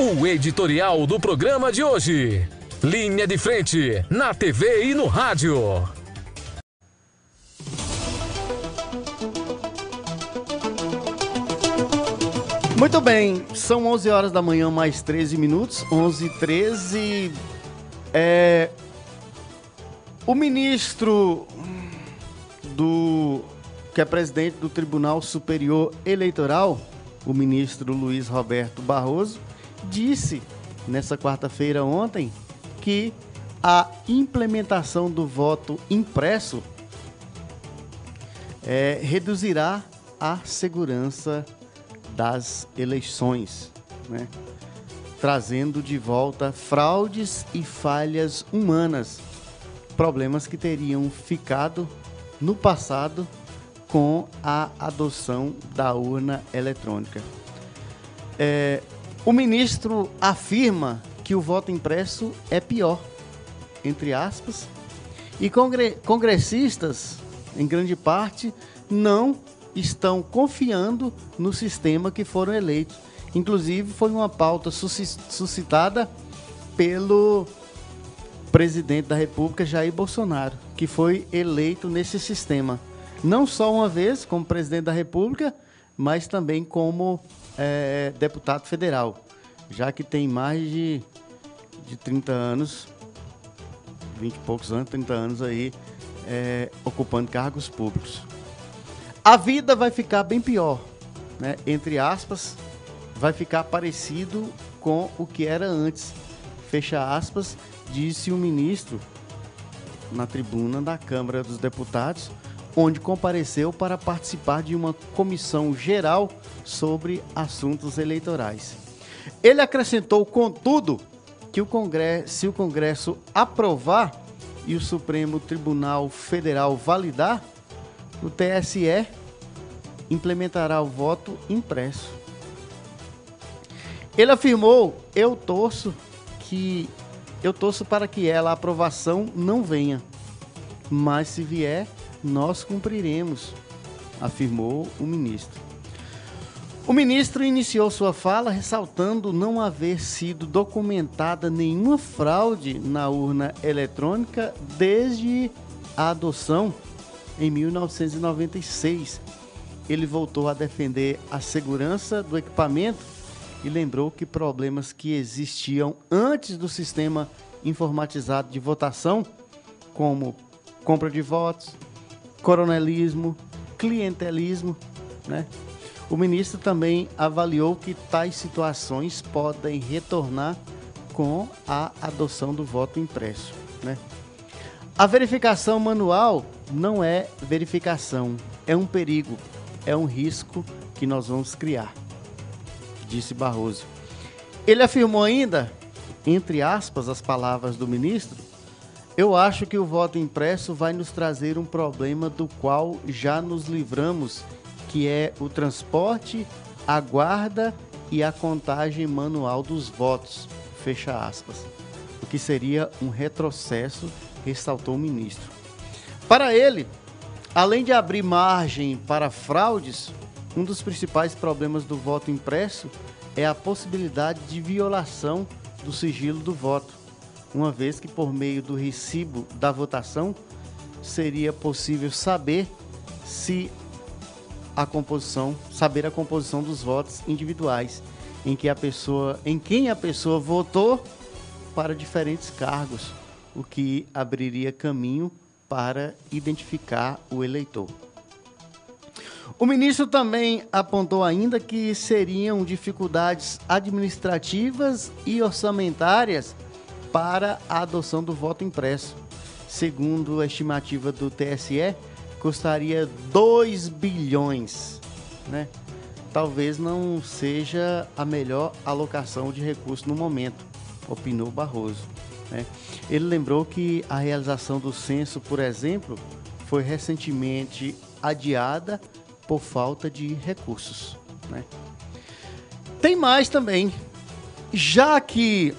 O editorial do programa de hoje. Linha de frente, na TV e no rádio. Muito bem, são 11 horas da manhã, mais 13 minutos. 11 e 13. É, o ministro do que é presidente do Tribunal Superior Eleitoral, o ministro Luiz Roberto Barroso, disse nessa quarta-feira ontem que a implementação do voto impresso é, reduzirá a segurança das eleições, né? trazendo de volta fraudes e falhas humanas, problemas que teriam ficado no passado com a adoção da urna eletrônica. É, o ministro afirma que o voto impresso é pior, entre aspas, e congre congressistas, em grande parte, não estão confiando no sistema que foram eleitos. Inclusive, foi uma pauta suscitada pelo presidente da República, Jair Bolsonaro, que foi eleito nesse sistema. Não só uma vez como presidente da República, mas também como é, deputado federal, já que tem mais de, de 30 anos, 20 e poucos anos, 30 anos aí, é, ocupando cargos públicos a vida vai ficar bem pior, né? Entre aspas, vai ficar parecido com o que era antes. Fecha aspas, disse o ministro na tribuna da Câmara dos Deputados, onde compareceu para participar de uma comissão geral sobre assuntos eleitorais. Ele acrescentou, contudo, que o Congresso, se o Congresso aprovar e o Supremo Tribunal Federal validar, o TSE implementará o voto impresso. Ele afirmou: "Eu torço que eu torço para que ela a aprovação não venha, mas se vier, nós cumpriremos", afirmou o ministro. O ministro iniciou sua fala ressaltando não haver sido documentada nenhuma fraude na urna eletrônica desde a adoção em 1996 ele voltou a defender a segurança do equipamento e lembrou que problemas que existiam antes do sistema informatizado de votação, como compra de votos, coronelismo, clientelismo, né? O ministro também avaliou que tais situações podem retornar com a adoção do voto impresso, né? A verificação manual não é verificação, é um perigo é um risco que nós vamos criar, disse Barroso. Ele afirmou ainda, entre aspas, as palavras do ministro, eu acho que o voto impresso vai nos trazer um problema do qual já nos livramos, que é o transporte, a guarda e a contagem manual dos votos. Fecha aspas. O que seria um retrocesso, ressaltou o ministro. Para ele, Além de abrir margem para fraudes, um dos principais problemas do voto impresso é a possibilidade de violação do sigilo do voto, uma vez que por meio do recibo da votação seria possível saber se a composição, saber a composição dos votos individuais em que a pessoa, em quem a pessoa votou para diferentes cargos, o que abriria caminho para identificar o eleitor. O ministro também apontou ainda que seriam dificuldades administrativas e orçamentárias para a adoção do voto impresso. Segundo a estimativa do TSE, custaria 2 bilhões, né? Talvez não seja a melhor alocação de recursos no momento, opinou Barroso. Né? Ele lembrou que a realização do censo, por exemplo, foi recentemente adiada por falta de recursos. Né? Tem mais também. Já que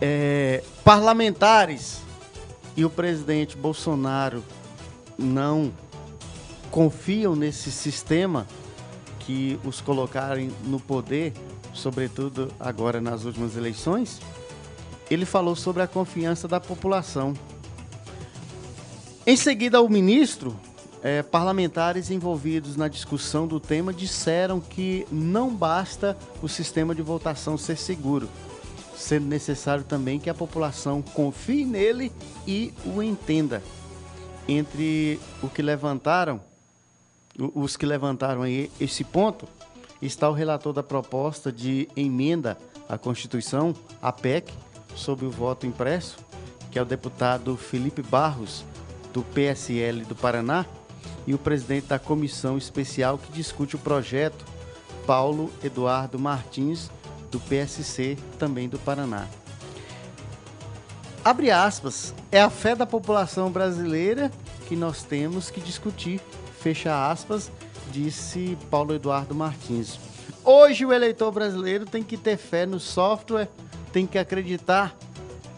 é, parlamentares. E o presidente Bolsonaro não confiam nesse sistema que os colocarem no poder sobretudo agora nas últimas eleições, ele falou sobre a confiança da população. Em seguida, o ministro, eh, parlamentares envolvidos na discussão do tema disseram que não basta o sistema de votação ser seguro, sendo necessário também que a população confie nele e o entenda. Entre o que levantaram, os que levantaram aí esse ponto, está o relator da proposta de emenda à Constituição, a PEC, sobre o voto impresso, que é o deputado Felipe Barros, do PSL do Paraná, e o presidente da comissão especial que discute o projeto, Paulo Eduardo Martins, do PSC, também do Paraná. Abre aspas, é a fé da população brasileira que nós temos que discutir, fecha aspas, disse Paulo Eduardo Martins. Hoje o eleitor brasileiro tem que ter fé no software, tem que acreditar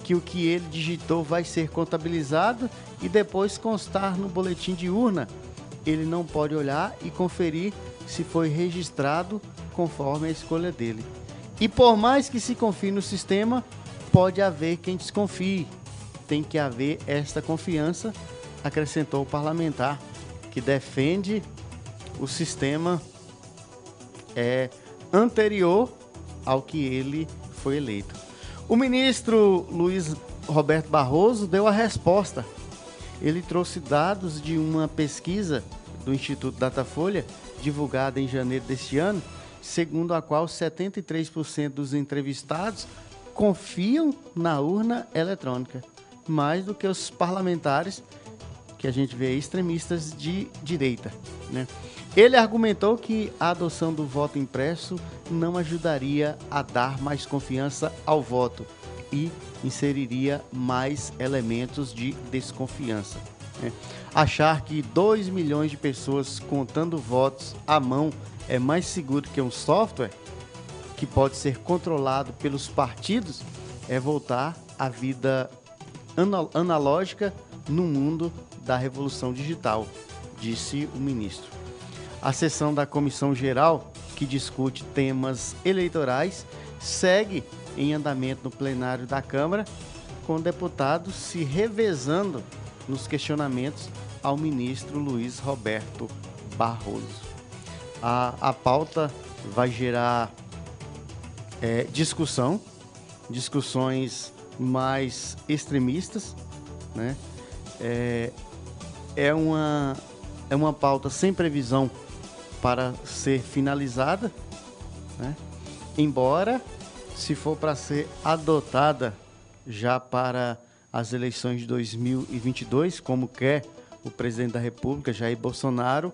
que o que ele digitou vai ser contabilizado e depois constar no boletim de urna. Ele não pode olhar e conferir se foi registrado conforme a escolha dele. E por mais que se confie no sistema, pode haver quem desconfie. Tem que haver esta confiança, acrescentou o parlamentar, que defende o sistema é, anterior ao que ele foi eleito. O ministro Luiz Roberto Barroso deu a resposta. Ele trouxe dados de uma pesquisa do Instituto Datafolha, divulgada em janeiro deste ano, segundo a qual 73% dos entrevistados confiam na urna eletrônica, mais do que os parlamentares que a gente vê extremistas de direita. Né? Ele argumentou que a adoção do voto impresso não ajudaria a dar mais confiança ao voto e inseriria mais elementos de desconfiança. Né? Achar que 2 milhões de pessoas contando votos à mão é mais seguro que um software que pode ser controlado pelos partidos é voltar à vida analógica no mundo da revolução digital, disse o ministro. A sessão da Comissão Geral, que discute temas eleitorais, segue em andamento no plenário da Câmara, com deputados se revezando nos questionamentos ao ministro Luiz Roberto Barroso. A, a pauta vai gerar é, discussão, discussões mais extremistas, né? É, é, uma, é uma pauta sem previsão para ser finalizada, né? embora, se for para ser adotada já para as eleições de 2022, como quer o presidente da República, Jair Bolsonaro,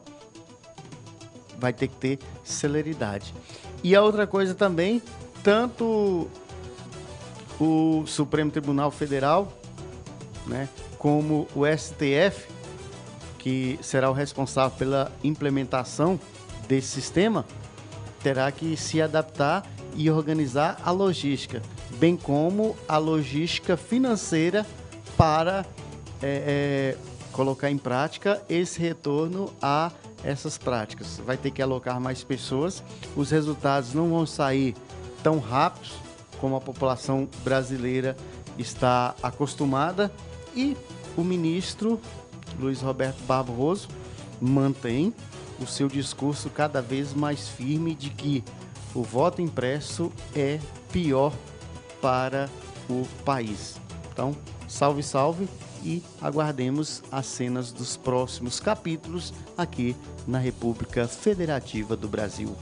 vai ter que ter celeridade. E a outra coisa também, tanto o Supremo Tribunal Federal, né, como o STF, que será o responsável pela implementação desse sistema, terá que se adaptar e organizar a logística, bem como a logística financeira para é, é, colocar em prática esse retorno a essas práticas. Vai ter que alocar mais pessoas, os resultados não vão sair tão rápidos como a população brasileira está acostumada e o ministro Luiz Roberto Barroso mantém o seu discurso cada vez mais firme de que o voto impresso é pior para o país. Então, salve, salve e aguardemos as cenas dos próximos capítulos aqui na República Federativa do Brasil.